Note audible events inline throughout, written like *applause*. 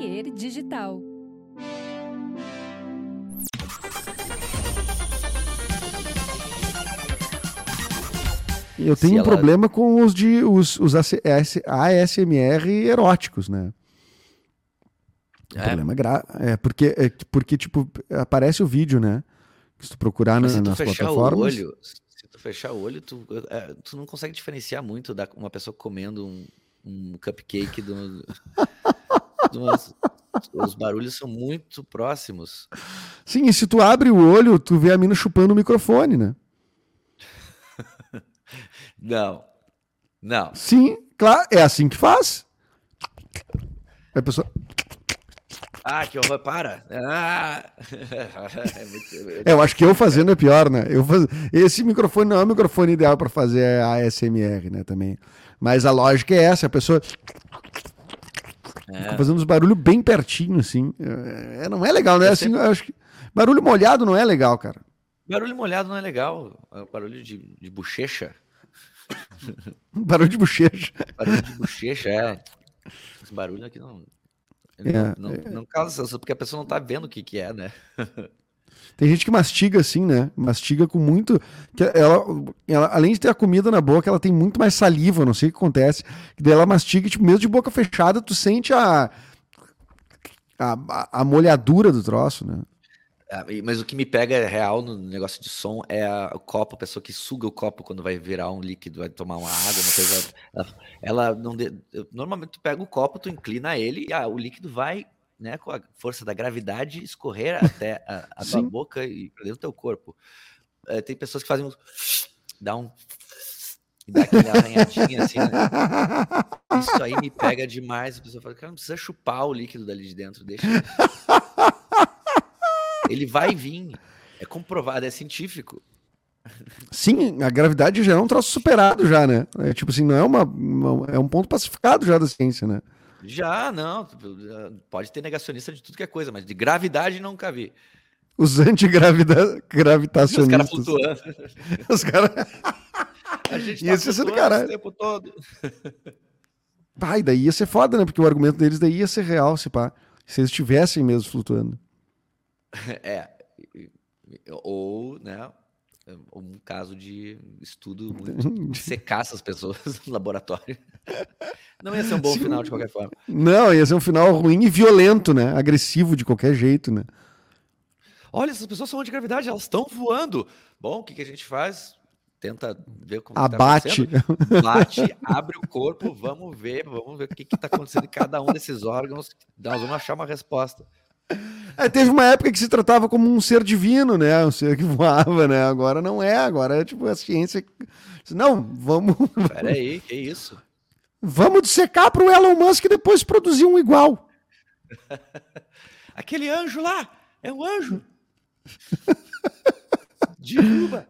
Atelier Digital. Eu tenho um problema com os de os, os ASMR eróticos, né? É. problema é grave. É porque, é porque, tipo, aparece o vídeo, né? Se tu procurar Mas na, se tu nas fechar plataformas. O olho, se tu fechar o olho, tu, é, tu não consegue diferenciar muito da uma pessoa comendo um, um cupcake do. *laughs* os barulhos são muito próximos. Sim, e se tu abre o olho, tu vê a mina chupando o microfone, né? Não. Não. Sim, claro, é assim que faz. A pessoa. Ah, que horror, para! Ah. *laughs* é muito... é, eu acho que eu fazendo é pior, né? Eu faz... Esse microfone não é o microfone ideal para fazer a ASMR, né? Também. Mas a lógica é essa, a pessoa. É. fazendo os barulhos bem pertinho, assim. É, não é legal, né? Assim, sempre... acho que... Barulho molhado não é legal, cara. Barulho molhado não é legal. É barulho de, de bochecha. *laughs* barulho de bochecha. Barulho de bochecha, é. Esse barulho aqui não. É, não, é. não causa porque a pessoa não tá vendo o que, que é, né? *laughs* Tem gente que mastiga assim, né? Mastiga com muito. Que ela, ela, além de ter a comida na boca, ela tem muito mais saliva, não sei o que acontece. Que daí ela mastiga, tipo, mesmo de boca fechada, tu sente a, a, a molhadura do troço, né? É, mas o que me pega real no negócio de som é a, o copo, a pessoa que suga o copo quando vai virar um líquido, vai tomar uma água, uma coisa. Ela, ela não. De, normalmente tu pega o copo, tu inclina ele e ah, o líquido vai, né, com a força da gravidade, escorrer *laughs* até a, a tua boca e para dentro do teu corpo. É, tem pessoas que fazem um. *sniffs* dá um. *sniffs* dá aquela arranhadinha assim, né? Isso aí me pega demais. A pessoa fala, cara, não precisa chupar o líquido dali de dentro, deixa. Ele vai vir. É comprovado, é científico. Sim, a gravidade já é um troço superado já, né? É tipo assim, não é uma, uma, é um ponto pacificado já da ciência, né? Já, não. Pode ter negacionista de tudo que é coisa, mas de gravidade nunca vi. Os antigravitacionistas. Os caras flutuando. *laughs* Os caras. A gente tá Isso do caralho. o tempo todo. *laughs* Pai, daí ia ser foda, né? Porque o argumento deles daí ia ser real, se pá. Se eles estivessem mesmo flutuando. *laughs* É. Ou, né? Um caso de estudo muito de secar essas pessoas no laboratório. Não ia ser um bom *laughs* Sim. final de qualquer forma. Não, ia ser um final ruim e violento, né? Agressivo de qualquer jeito, né? Olha, essas pessoas são antigravidade, elas estão voando. Bom, o que, que a gente faz? Tenta ver como Abate. Tá *laughs* Bate, abre o corpo, vamos ver, vamos ver o que está acontecendo em cada um desses órgãos. Nós vamos achar uma resposta. É, teve uma época que se tratava como um ser divino, né? Um ser que voava, né? Agora não é, agora é tipo a ciência. Não, vamos. Peraí, que isso? Vamos dissecar para o Elon Musk depois produzir um igual. *laughs* Aquele anjo lá é um anjo. *laughs* Derruba.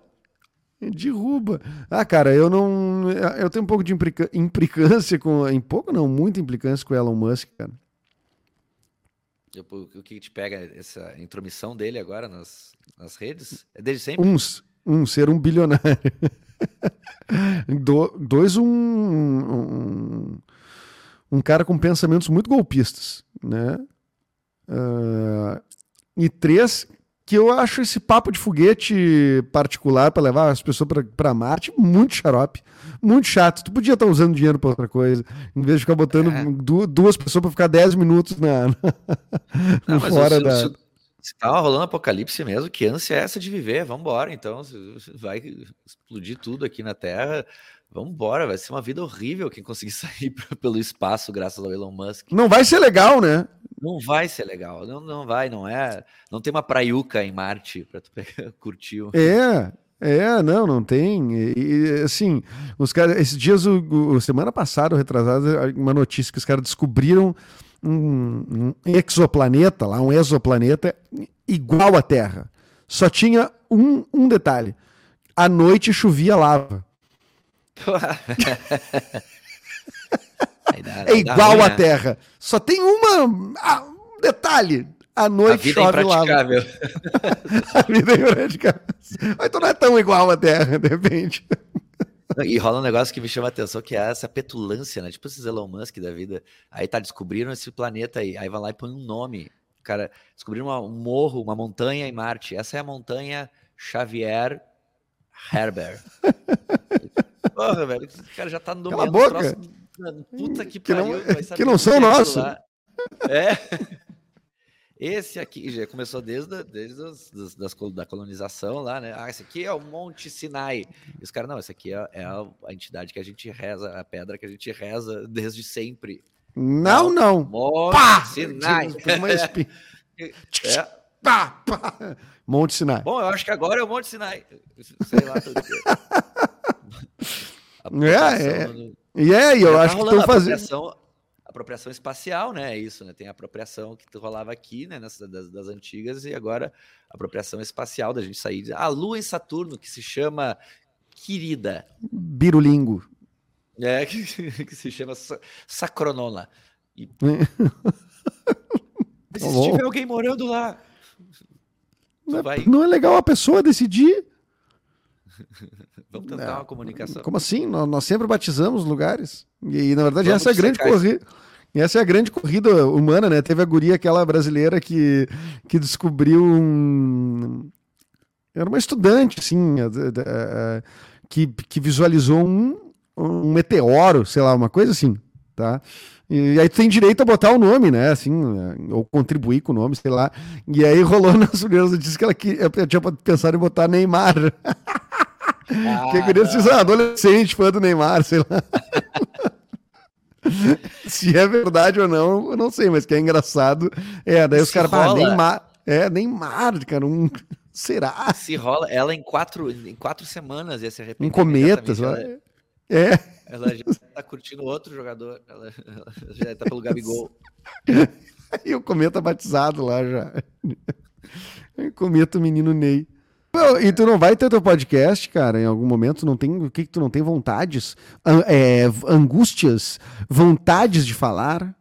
Derruba. Ah, cara, eu não. Eu tenho um pouco de implicância com. Em pouco, não, muita implicância com o Elon Musk, cara. O que te pega essa intromissão dele agora nas, nas redes? É desde sempre? Uns, um ser um bilionário. *laughs* *laughs* Do, dois, um, um, um, cara com pensamentos muito golpistas, né? Uh, e três, que eu acho esse papo de foguete particular para levar as pessoas para Marte muito xarope, muito chato. Tu podia estar tá usando dinheiro para outra coisa, em vez de ficar botando é. duas pessoas para ficar 10 minutos na, *laughs* na Não, fora se, da. Se, se tava rolando apocalipse mesmo, que ânsia é essa de viver? Vamos embora, então. Vai explodir tudo aqui na Terra. Vamos embora, vai ser uma vida horrível quem conseguir *laughs* sair pelo espaço graças ao Elon Musk. Não vai ser legal, né? Não vai ser legal, não, não vai, não é. Não tem uma praiuca em Marte para tu pegar, *laughs* curtir. É, é, não, não tem. E, e assim, os caras, esses dias, o, o, semana passada, retrasada, uma notícia que os caras descobriram um, um exoplaneta, lá, um exoplaneta igual à Terra. Só tinha um, um detalhe: à noite chovia lava. é igual à Terra. Só tem uma. Ah, um detalhe. À noite a vida chove é impraticável. *laughs* a vida é impraticável. Mas então não é tão igual à Terra, de repente. *laughs* E rola um negócio que me chama a atenção, que é essa petulância, né? Tipo esses Elon Musk da vida. Aí tá, descobriram esse planeta aí. Aí vai lá e põe um nome. Cara, descobriram uma, um morro, uma montanha em Marte. Essa é a montanha Xavier Herbert. *laughs* Porra, velho, esse cara já tá nomeando Cala a boca. Troço, puta que Que pariu. não- que não o são nossos. É. *laughs* Esse aqui já começou desde, a- desde as, das, das da colonização lá, né? Ah, esse aqui é o Monte Sinai. E os caras, não, esse aqui é, é a, entidade que a gente reza, a pedra que a gente reza desde sempre. Não, não. Monte Pá! Sinai. *laughs* É. Pá, pá. Monte Sinai. Bom, eu acho que agora é o Monte Sinai. Sei lá. Tudo que... *laughs* é. Apropriação no- E é, eu acho que estão fazendo. Apropriação- espacial, né? É isso, né? Tem a apropriação que rolava aqui, né? Nessa, das, das antigas, e agora a apropriação espacial da gente sair. A Lua em Saturno, que se chama Querida, Birulingo. né? *laughs* Que, que se chama Sa- Sacronona. E... *laughs* Tá se tiver alguém morando lá, Não é, não é legal a pessoa decidir? *laughs* Vamos tentar uma comunicação. Como assim? Nós, nós sempre batizamos lugares. E, na verdade, Vamos essa é a grande corrida. Essa é a grande corrida humana, né? Teve a guria, aquela brasileira que, que descobriu um. Era uma estudante, assim, que, que visualizou um, um meteoro, sei lá, uma coisa assim, tá? E aí tu tem direito a botar o nome, né? Assim, ou contribuir com o nome, sei lá. E aí rolou *laughs* nas primeiras notícias que ela, que, ela tinha pensado em botar Neymar. *laughs* Ah, Que ah, adolescente, fã do Neymar, sei lá. *laughs* Se é verdade ou não, eu não sei, mas que é engraçado. É, daí os Se caras, ah, rola. Neymar. É, Neymar, cara, um. *laughs* Será? Se rola, ela em quatro, em quatro semanas ia se arrepender. Cometa, sei lá. imediatamente. É, Ela, ela já tá curtindo outro jogador. Ela, ela já tá pelo Gabigol. *laughs* e o cometa batizado lá já. cometa o menino Ney. E tu não vai ter teu podcast, cara, em algum momento? Não tem, o que que tu não tem vontades? É, angústias? Vontades de falar?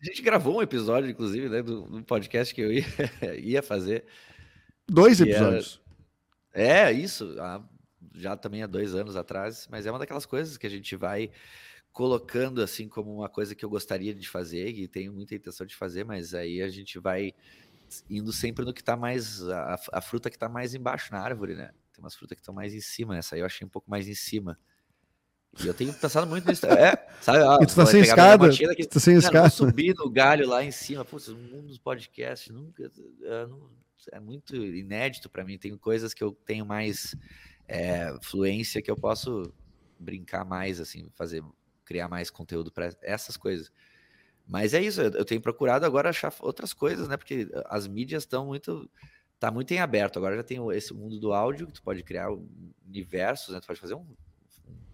A gente gravou um episódio, inclusive, né, do, do podcast que eu ia, *laughs* ia fazer. Dois Que era- episódios. É, isso, há- já também há dois anos atrás, mas é uma daquelas coisas que a gente vai colocando assim como uma coisa que eu gostaria de fazer e tenho muita intenção de fazer, mas aí a gente vai indo sempre no que tá mais, a, a fruta que tá mais embaixo na árvore, né? Tem umas frutas que estão mais em cima, essa aí eu achei um pouco mais em cima. E eu tenho pensado muito nisso. É, sabe? ó, E tu tá sem escada? aqui, Tu tá sem Cara, escada? subir no galho lá em cima. Putz, o mundo dos podcasts nunca. é, não- é muito inédito para mim. Tem coisas que eu tenho mais é, fluência que eu posso brincar mais, assim, fazer, criar mais conteúdo para essas coisas. Mas é isso, eu tenho procurado agora achar outras coisas, né? Porque as mídias estão muito. Tá muito em aberto. Agora já tem esse mundo do áudio, que tu pode criar universos, né? Tu pode fazer um-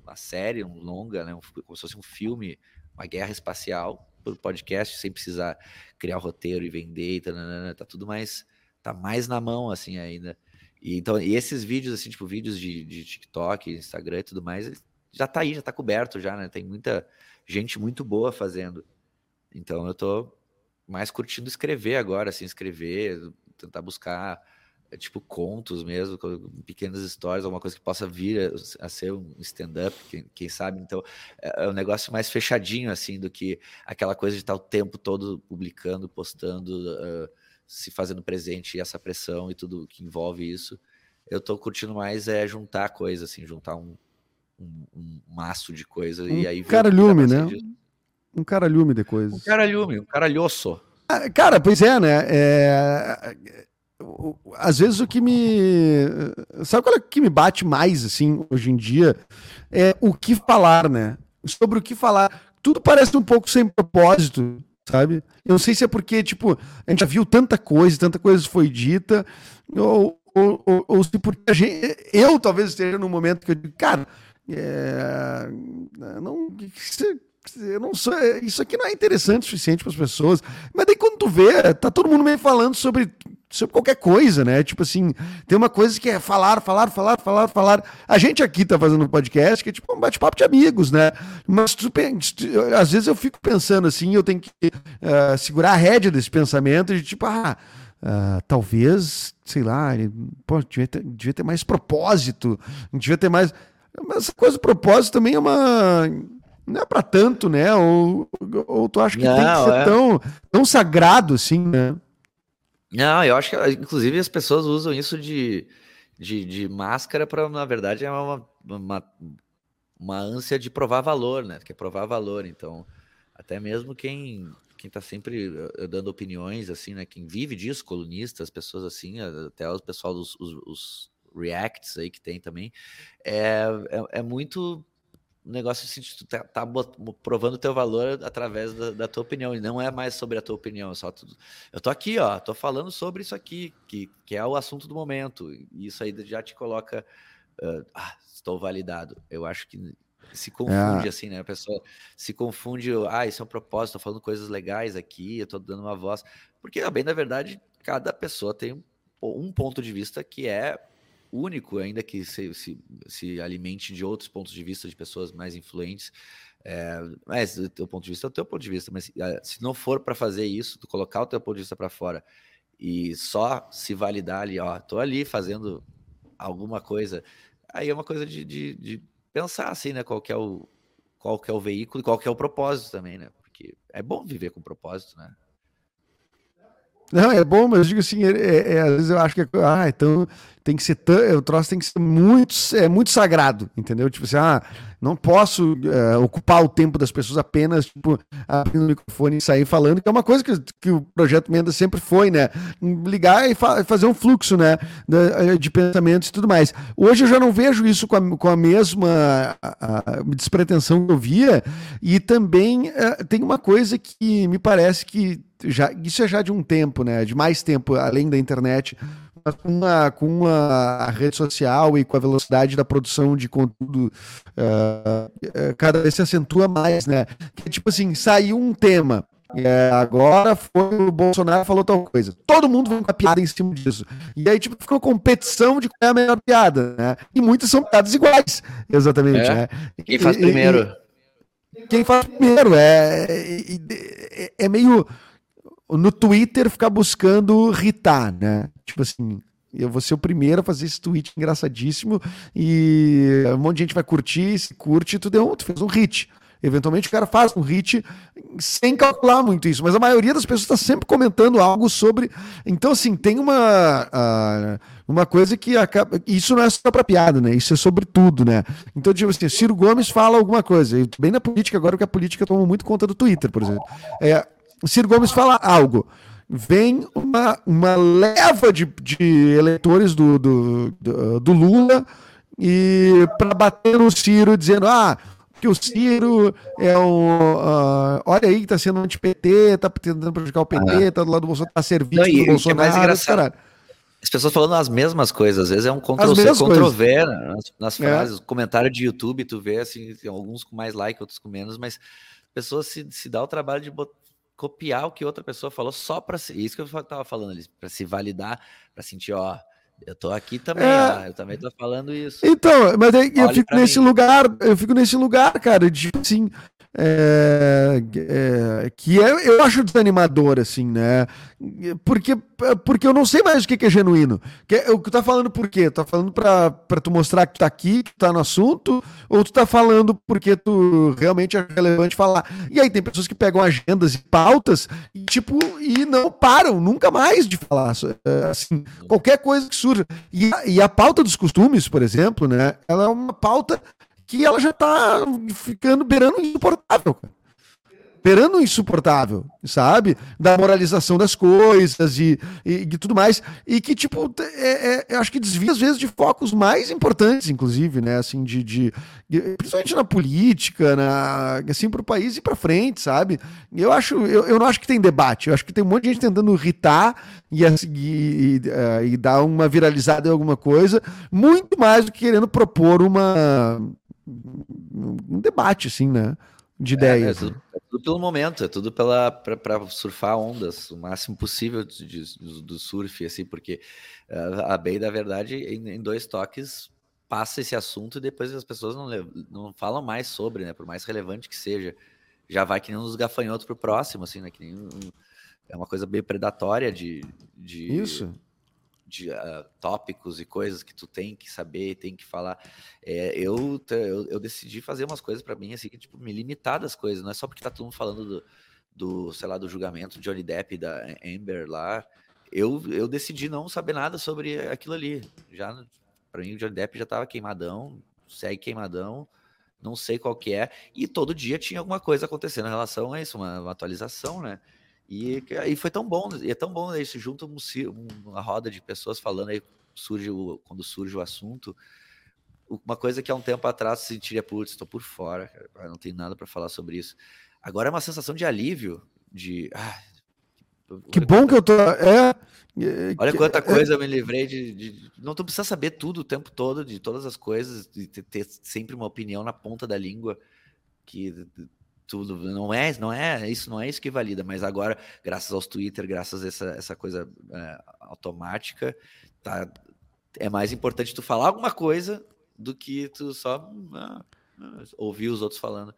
uma série, um longa, né? como se fosse um filme, uma guerra espacial por podcast, sem precisar criar roteiro e vender, e tananana, tá tudo mais, tá mais na mão, assim, ainda. E, então, e esses vídeos, assim, tipo, vídeos de, de TikTok, Instagram e tudo mais, já tá aí, já tá coberto já, né? Tem muita gente muito boa fazendo. Então eu tô mais curtindo escrever agora, assim, escrever, tentar buscar, é, tipo, contos mesmo, pequenas histórias, alguma coisa que possa vir a, a ser um stand-up, quem, quem sabe. Então é, é um negócio mais fechadinho, assim, do que aquela coisa de estar o tempo todo publicando, postando, ah, se fazendo presente, e essa pressão e tudo que envolve isso. Eu tô curtindo mais é juntar coisa, assim, juntar um, um, um maço de coisa e Um aí que dá caralhume, né? disso. Um caralhume de coisas. Um caralhume, um caralhoço. Ah, Cara, pois é, né? É, Às vezes o que me. Sabe qual é que me bate mais, assim, hoje em dia? É o que falar, né? Sobre o que falar. Tudo parece um pouco sem propósito, sabe? Eu não sei se é porque, tipo, a gente já viu tanta coisa, tanta coisa foi dita, ou, ou, ou, ou se porque a gente. Eu talvez esteja num momento que eu digo, cara, é, não. isso- eu não sou, isso aqui não é interessante o suficiente para as pessoas. Mas daí quando tu vê, tá todo mundo meio falando sobre, sobre qualquer coisa, né? Tipo assim, tem uma coisa que é falar, falar, falar, falar, falar. A gente aqui tá fazendo um podcast que é tipo um bate-papo de amigos, né? Mas tu, às vezes eu fico pensando assim, eu tenho que eh, segurar a rédea desse pensamento de tipo, ah. ah, talvez, sei lá, pô, devia ter, devia ter mais propósito, devia ter mais. Mas essa coisa do propósito também é uma. Não é para tanto, né? Ou, ou tu acha que não, tem que ser é... tão, tão sagrado assim, né? Não, eu acho que, inclusive, as pessoas usam isso de, de, de máscara para, na verdade, é uma, uma, uma ânsia de provar valor, né? Quer provar valor. Então, até mesmo quem quem está sempre eh, dando opiniões, assim, né? Quem vive disso, colunistas, pessoas assim, até o pessoal dos os, os reacts aí que tem também, é, é, é muito negócio assim, tu tá, tá provando o teu valor através da, da, tua opinião, e não é mais sobre a tua opinião, só tu, eu tô aqui, ó, tô falando sobre isso aqui, que, que é o assunto do momento, e isso aí já te coloca, uh, ah, estou validado. Eu acho que se confunde é. assim, né? A pessoa se confunde, ah, isso é um propósito, tô falando coisas legais aqui, eu tô dando uma voz, porque, bem na verdade, cada pessoa tem um ponto de vista que é único, ainda que se, se, se alimente de outros pontos de vista de pessoas mais influentes. É, mas o teu ponto de vista é o teu ponto de vista, mas ah, se não for para fazer isso, tu colocar o teu ponto de vista para fora e só se validar ali, ó, tô ali fazendo alguma coisa, aí é uma coisa de, de, de pensar assim, né, qual que é o qual que é o veículo qual que é o propósito também, né? Porque é bom viver com propósito, né? Não, é bom, mas eu digo assim, é, é, é, às vezes eu acho que ah, então tem que ser o troço tem que ser muito, é muito sagrado, entendeu? Tipo assim, ah, não posso é, ocupar o tempo das pessoas apenas, tipo, abrindo o microfone e sair falando, que é uma coisa que, que o Projeto Menda sempre foi, né? Ligar e fa fazer um fluxo, né? De, de, pensamentos e tudo mais. Hoje eu já não vejo isso com a, com a mesma a, a despretensão que eu via, e também é, tem uma coisa que me parece que já, isso é já de um tempo, né? De mais tempo, além da internet, com a, com a, rede social e com a velocidade da produção de conteúdo, uh, cada vez se acentua mais, né? Que tipo assim, saiu um tema. É, agora foi o Bolsonaro falou tal coisa. Todo mundo vai com a piada em cima disso. E aí, tipo, ficou competição de qual é a melhor piada, né? E muitas são piadas iguais, exatamente. É. Né? Quem faz primeiro? E, quem faz primeiro. É, é, é meio no Twitter ficar buscando irritar, né? Tipo assim, eu vou ser o primeiro a fazer esse tweet engraçadíssimo e um monte de gente vai curtir, se curte, tu deu, tu fez um hit. Eventualmente o cara faz um hit sem calcular muito isso, mas a maioria das pessoas está sempre comentando algo sobre. Então, assim, tem uma, uh, uma coisa que acaba. Isso não é só para piada, né? Isso é sobre tudo, né? Então, tipo assim, Ciro Gomes fala alguma coisa. bem na política agora, porque a política toma muito conta do Twitter, por exemplo. É, Ciro Gomes fala algo. Vem uma, uma leva de, de eleitores do, do, do, do Lula e para bater no Ciro, dizendo: ah, que o Ciro é um. Uh, olha aí, tá sendo anti-PT, tá tentando prejudicar o PT, ah. tá do lado do Bolsonaro, tá servindo do Bolsonaro. É mais engraçado. As pessoas falando as mesmas coisas, às vezes é um Ctrl-C, Ctrl-V nas, nas, é. frases. É. Comentário de YouTube, tu vê assim, alguns com mais like, outros com menos, mas pessoas se, se dá o trabalho de botar copiar o que outra pessoa falou só para isso que eu tava falando ali, para se validar, para sentir, ó, eu tô aqui também, é... eu também tô falando isso. Então, mas aí, eu fico nesse mim. lugar, eu fico nesse lugar, cara, de assim, é, é, que é, eu acho desanimador, assim, né? Porque, porque eu não sei mais o que, é genuíno. Que, é, o que tu tá falando por quê? Tá falando pra, tu mostrar que tá aqui, que tá no assunto, ou tu tá falando porque tu realmente é relevante falar? E aí tem pessoas que pegam agendas e pautas e, tipo, e não param nunca mais de falar. É, assim, qualquer coisa que surja. E, e a pauta dos costumes, por exemplo, né? Ela é uma pauta que ela já tá ficando beirando insuportável, cara. Beirando insuportável, sabe? Da moralização das coisas e, e, e tudo mais. E que, tipo, é, é, acho que desvia às vezes de focos mais importantes, inclusive, né? Assim, de, de, principalmente na política, na, assim, pro país e pra frente, sabe? Eu acho, eu, eu não acho que tem debate. Eu acho que tem um monte de gente tentando irritar e, e, e, uh, e dar uma viralizada em alguma coisa, muito mais do que querendo propor uma um debate, assim, né? De ideias. É, é, tudo, é tudo, pelo momento, é tudo para surfar ondas o máximo possível de, de, do surf, assim, porque uh, a Bay, da verdade, em, em, dois toques, passa esse assunto e depois as pessoas não, não falam mais sobre, né? Por mais relevante que seja. Já vai que nem uns gafanhotos pro próximo, assim, né? Que nem um, é uma coisa bem predatória de, de. Isso de uh, tópicos e coisas que tu tem que saber, tem que falar. É, eu, eu, eu, decidi fazer umas coisas para mim, assim, que, tipo, me limitar das coisas, não é só porque tá todo mundo falando do, do sei lá, do julgamento de Johnny Depp e da Amber lá. Eu, eu decidi não saber nada sobre aquilo ali. Já, para mim, o Johnny Depp já tava queimadão, segue queimadão, não sei qual que é, e todo dia tinha alguma coisa acontecendo em relação a isso, uma, uma atualização, né? E, e foi tão bom, e é tão bom isso, junto um, uma roda de pessoas falando aí, surge o, quando surge o assunto, uma coisa que há um tempo atrás se sentiria, putz, estou por fora, cara, não tenho nada para falar sobre isso. Agora é uma sensação de alívio, de... Ah, que bom que eu tô... É, Olha quanta é, coisa eu me livrei de, de, Não tu precisa saber tudo o tempo todo, de todas as coisas, de ter, ter sempre uma opinião na ponta da língua que tudo não é não é isso não é isso que valida mas agora graças aos Twitter graças a essa, essa coisa é, automática tá é mais importante tu falar alguma coisa do que tu só ah, ah, ouvir os outros falando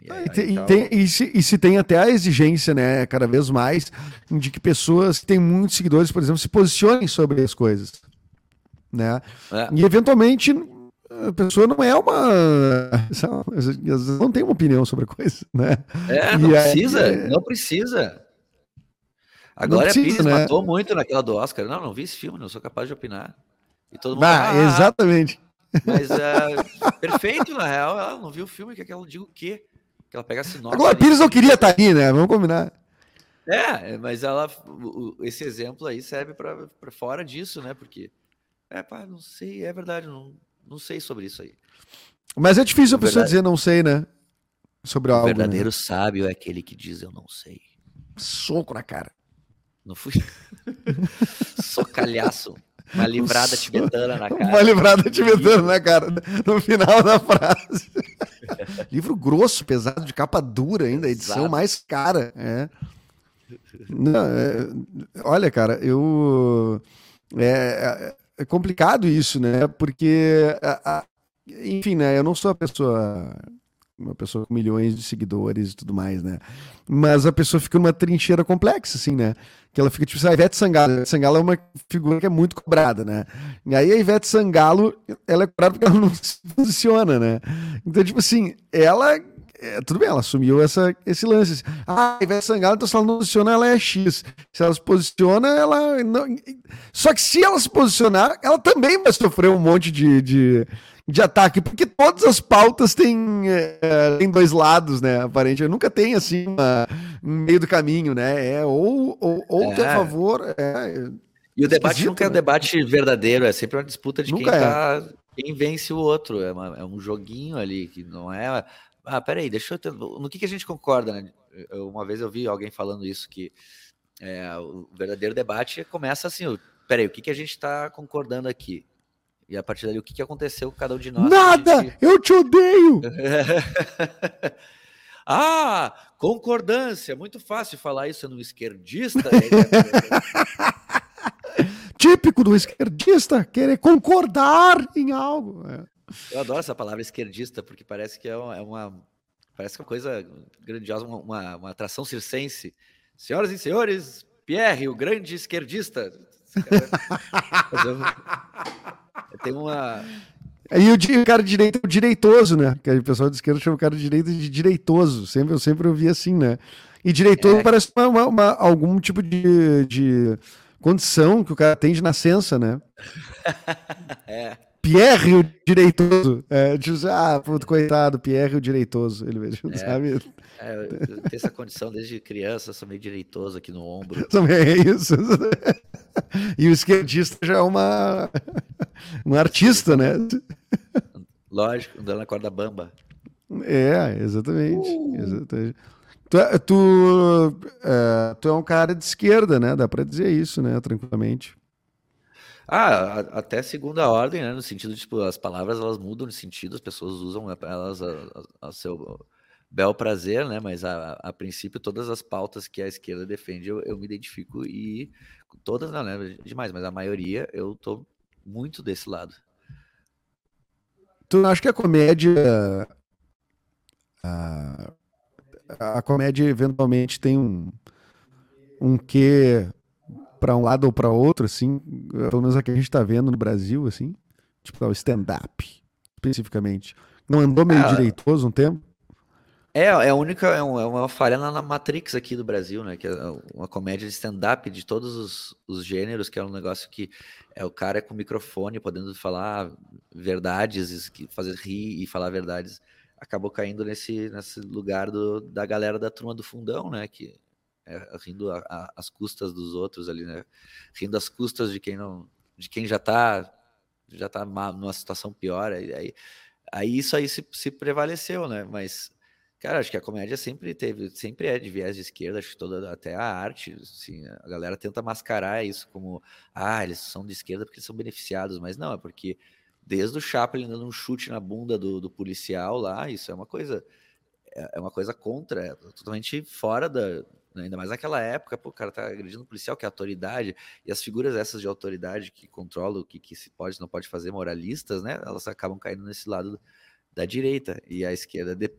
e, aí, e, então... tem, e, se, e, se, tem até a exigência, né, cada vez mais, de que pessoas que têm muitos seguidores, por exemplo, se posicionem sobre as coisas, né? É. E eventualmente a pessoa não é uma. Não tem uma opinião sobre a coisa, né? É, não precisa, é... não precisa. Agora a Pires né? matou muito naquela do Oscar. Não, não vi esse filme, não sou capaz de opinar. E todo mundo. Ah, ah exatamente. Mas uh, perfeito, na real, ela não viu o filme, que ela diga o quê? Que ela pega a sinopse. Agora, a Pires não queria estar tá ali, né? Vamos combinar. É, mas ela, esse exemplo aí serve para fora disso, né? Porque, é, pá, não sei, é verdade, não, não sei sobre isso aí. Mas é difícil a pessoa dizer não sei, né? Sobre algo. O verdadeiro né? sábio é aquele que diz eu não sei. Soco na cara. Não fui. *laughs* Socalhaço. Uma *laughs* livrada tibetana na cara. Uma livrada tibetana na cara, no final da frase. *laughs* Livro grosso, pesado, de capa dura ainda, edição Exato. mais cara. É. Não, é, olha, cara, eu. É, é complicado isso, né? Porque, a, a, enfim, né? Eu não sou a pessoa uma pessoa com milhões de seguidores e tudo mais, né? Mas a pessoa fica numa trincheira complexa, assim, né? Que ela fica tipo, a Ivete Sangalo. A Ivete Sangalo é uma figura que é muito cobrada, né? E aí a Ivete Sangalo, ela é cobrada porque ela não *laughs* se posiciona, né? Então, tipo assim, ela é, tudo bem, ela assumiu essa, esse lance. Ah, a Ivete Sangalo, então se ela não posiciona, ela é X. Se ela se posiciona, ela não. Só que se ela se posicionar, ela também vai sofrer um monte de, de, de ataque, porque todas as pautas têm, é, têm dois lados, né? Aparentemente. Nunca tem assim uma, um meio do caminho, né? É ou, ou, ou é. é a favor. É, e o debate nunca né? é um debate verdadeiro, é sempre uma disputa de quem, é. tá, quem vence o outro. É, uma, é um joguinho ali que não é ah, peraí, deixa eu. Ter... No que, que a gente concorda, né? Eu, uma vez eu vi alguém falando isso, que é, o verdadeiro debate começa assim: peraí, o que, que a gente está concordando aqui? E a partir dali, o que, que aconteceu com cada um de nós? Nada! Gente... Eu te odeio! *laughs* ah, concordância! Muito fácil falar isso no esquerdista. *laughs* Típico do esquerdista, querer concordar em algo. É. Eu adoro essa palavra esquerdista, porque parece que é uma, é uma parece que é uma coisa grandiosa, uma, uma, uma, atração circense. Senhoras e senhores, Pierre, o grande esquerdista. Tem uma. E o, cara de direita é o direitoso, né? Que o pessoal de esquerda chama o cara de direita de direitoso. Sempre, eu sempre ouvi assim, né? E direitoso é. parece uma, uma, algum tipo de, de condição que o cara tem de nascença, né? *laughs* é. Pierre o Direitoso. É, diz, ah, puto, coitado, Pierre o Direitoso. Ele mesmo, é, sabe? É, eu tenho essa condição desde criança, sou meio direitoso aqui no ombro. *laughs* Também é isso. E o esquerdista já é uma, um artista, né? Lógico, andando na corda bamba. É, exatamente. Uh. exatamente. Tu, é, tu, é, tu é um cara de esquerda, né? Dá para dizer isso, né? Tranquilamente. Ah, até segunda ordem, né? No sentido, tipo, as palavras elas mudam de sentido, as pessoas usam elas a, a, a seu bel prazer, né? Mas a, a, princípio, todas as pautas que a esquerda defende, eu, eu me identifico e todas não, né? Demais, mas a maioria eu tô muito desse lado. Tu acha que a comédia. A, a comédia eventualmente tem um, um quê para um lado ou para outro, assim, pelo menos a que a gente está vendo no Brasil, assim, tipo o stand-up, especificamente. Não andou meio ah, direitoso um tempo? É, é a única, é, uma, é uma falha na Matrix aqui do Brasil, né? Que é uma comédia de stand-up de todos os, os, gêneros, que é um negócio que é o cara com microfone podendo falar verdades, fazer rir e falar verdades. Acabou caindo nesse, nesse lugar do, da galera da turma do fundão, né? Que é, rindo às custas dos outros ali, né? Rindo às custas de quem não, de quem já tá já tá numa situação pior. Aí, aí, aí isso aí se, se prevaleceu, né? Mas Cara, acho que a comédia sempre teve, sempre é de viés de esquerda, acho que toda, até a arte, assim, a galera tenta mascarar isso como, ah, eles são de esquerda porque são beneficiados, mas não, é porque desde o Chaplin dando um chute na bunda do, do policial lá, isso é uma coisa, é, é uma coisa contra, é totalmente fora da, né, ainda mais naquela época, pô, o cara tá agredindo o policial, que é autoridade, e as figuras essas de autoridade que controlam o que, que se pode não pode fazer, moralistas, né, elas acabam caindo nesse lado da direita, e a esquerda de,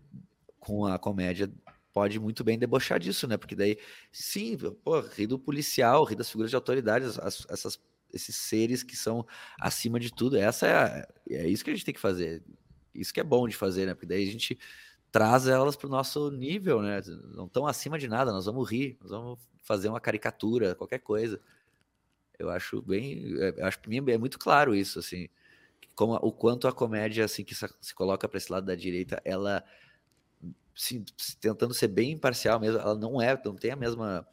com a comédia pode muito bem debochar disso, né? Porque daí, sim, pô, ri do policial, ri das figuras de autoridade, as, essas, esses seres que são acima de tudo. Essa é, a, é isso que a gente tem que fazer. Isso que é bom de fazer, né? Porque daí a gente traz elas para o nosso nível, né? Não estão acima de nada, nós vamos rir, nós vamos fazer uma caricatura, qualquer coisa. Eu acho bem, é, eu acho para mim é muito claro isso, assim, como o quanto a comédia assim que se coloca para esse lado da direita, ela se, tentando ser bem imparcial mesmo, ela não é, não tem a mesma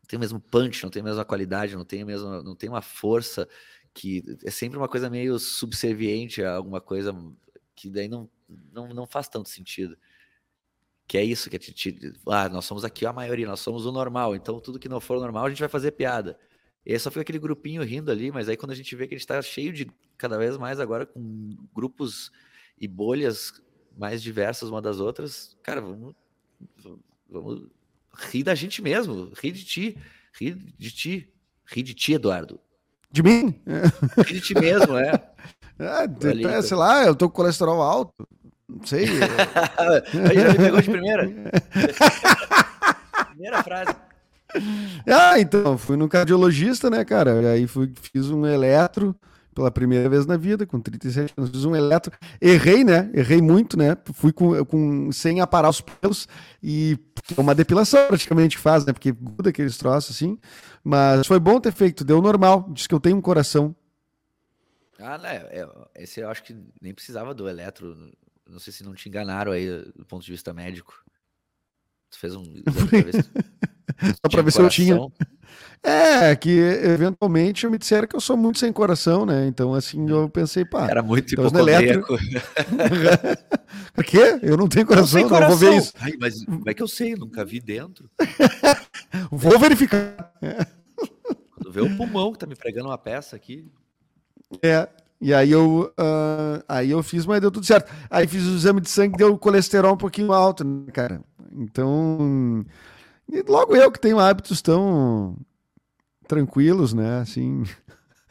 não tem o mesmo punch, não tem a mesma qualidade, não tem a mesma, não tem uma força que é sempre uma coisa meio subserviente a alguma coisa que daí não, não, não faz tanto sentido. Que é isso que é ah, nós somos aqui a maioria, nós somos o normal, então tudo que não for normal a gente vai fazer piada. E aí só fica aquele grupinho rindo ali, mas aí quando a gente vê que a gente está cheio de cada vez mais agora com grupos e bolhas mais diversas uma das outras, cara, vamos, vamos rir da gente mesmo, rir de ti, rir de ti, rir de ti, Eduardo. De mim? Rir de ti mesmo, é. *laughs* é, é sei lá, eu tô com colesterol alto, não sei. *laughs* Aí já me pegou de primeira. *laughs* primeira frase. Ah, então, fui no cardiologista, né, cara? Aí fui, fiz um eletro, pela primeira vez na vida, com 37 anos, fiz um eletro. Errei, né? Errei muito, né? Fui com, com sem aparar os pelos e uma depilação praticamente faz, né? Porque gruda aqueles troços assim. Mas foi bom ter feito, deu normal. Diz que eu tenho um coração. Ah, né? É, esse eu acho que nem precisava do eletro. Não sei se não te enganaram aí do ponto de vista médico. Tu fez um. *laughs* Só para ver se eu tinha. É, que eventualmente me disseram que eu sou muito sem coração, né? Então, assim, eu pensei, pá. Era muito então, hipocondríaco. Por *laughs* quê? Eu não tenho coração, não, coração. não vou ver isso. Ai, mas como é que eu sei? Eu nunca vi dentro. *laughs* vou verificar. Quando vê o pulmão que tá me pregando uma peça aqui. É, e aí eu, uh, aí eu fiz, mas deu tudo certo. Aí fiz o exame de sangue, deu colesterol um pouquinho alto, né, cara? Então, logo eu que tenho hábitos tão tranquilos, né? Assim,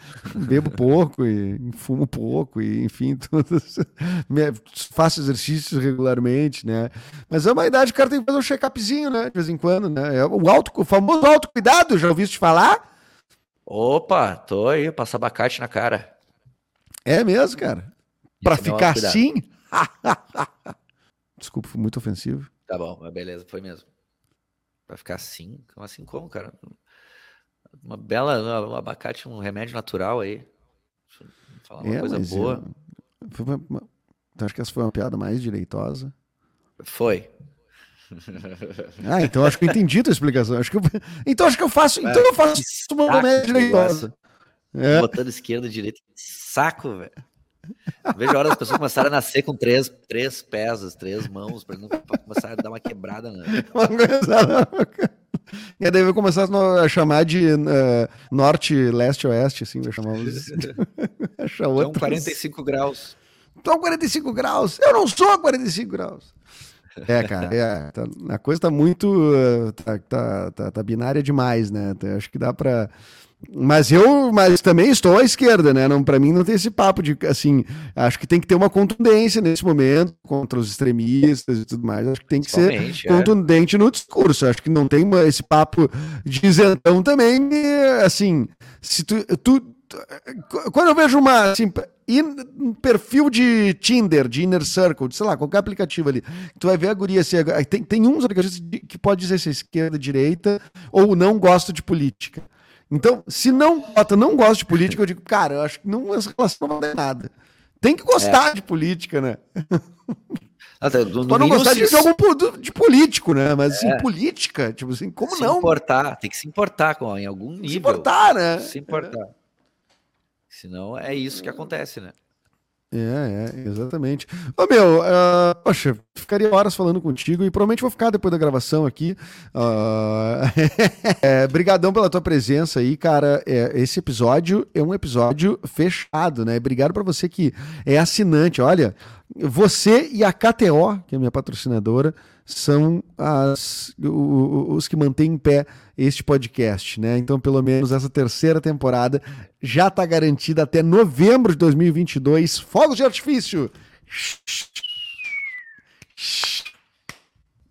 *laughs* bebo pouco e fumo pouco e enfim, *laughs* faço exercícios regularmente, né? Mas é uma idade que o cara tem que fazer um check-upzinho, né? De vez em quando, né? É o, auto, o famoso autocuidado, já ouviste falar? Opa, tô aí, passa abacate na cara. É mesmo, cara? Para é ficar assim? *laughs* Desculpa, foi muito ofensivo. Tá bom, mas beleza, foi mesmo. Para ficar assim? Assim como, cara? Uma bela, um abacate, um remédio natural aí. Deixa eu falar uma é, coisa boa. Uma, uma, então acho que essa foi uma piada mais direitosa. Foi. Ah, então acho que eu entendi a tua explicação. Acho que eu, então acho que eu faço. Então eu faço uma remédio direitosa. É. Botando esquerda, direita. Saco, velho. Vejo a hora das pessoas começarem a nascer com três, três pés, três mãos, para não pra começar a dar uma quebrada. Né? *laughs* e aí vai começar a chamar de uh, norte, leste, oeste, assim, vai chamar os... *laughs* Então 45 graus. Então 45 graus. Eu não sou 45 graus. É, cara, é, tá, a coisa tá muito. Tá, tá, tá, tá binária demais, né? Acho que dá pra Mas eu, mas também estou à esquerda, né? Não, para mim não tem esse papo de assim, acho que tem que ter uma contundência nesse momento contra os extremistas e tudo mais. Acho que tem que ser é. contundente no discurso. Acho que não tem uma, esse papo de isentão também, assim, se tu, tu quando eu vejo uma assim, um perfil de Tinder, de Inner Circle, de, sei lá, qualquer aplicativo ali, tu vai ver a guria assim, tem, tem uns aplicativos que pode dizer se é esquerda, direita, ou não gosto de política. Então, se não bota, não gosta de política, eu digo, cara, eu acho que não, essa relação não vai dar nada. Tem que gostar é. de política, né? *laughs* Até, do, Pode não gostar de jogo de político, né? Mas assim, é. política, tipo assim, como se não? importar, tem que se importar com em algum nível. Se importar, né? Se importar. É. Senão é isso que acontece, né? É, é, exatamente. Ô meu, uh, poxa, ficaria horas falando contigo e provavelmente vou ficar depois da gravação aqui. Uh, *laughs* é, brigadão pela tua presença aí, cara. É, esse episódio é um episódio fechado, né? Obrigado para você que é assinante. Olha, você e a KTO, que é a minha patrocinadora, são as, os que mantêm em pé este podcast, né? Então, pelo menos essa terceira temporada já está garantida até novembro de 2022. Fogos de artifício!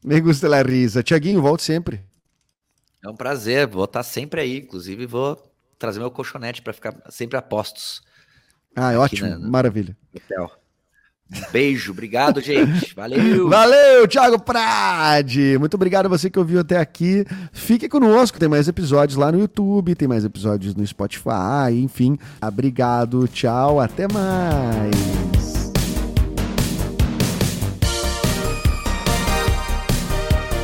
Me gusta la risa. Tiaguinho, volte sempre. É um prazer, vou estar sempre aí. Inclusive, vou trazer meu colchonete para ficar sempre a postos. Ah, é ótimo, na, maravilha. Hotel. Um beijo, obrigado, gente. Valeu. Valeu, Thiago Prade. Muito obrigado a você que ouviu até aqui. Fique conosco, tem mais episódios lá no YouTube, tem mais episódios no Spotify, enfim. Obrigado, tchau, até mais.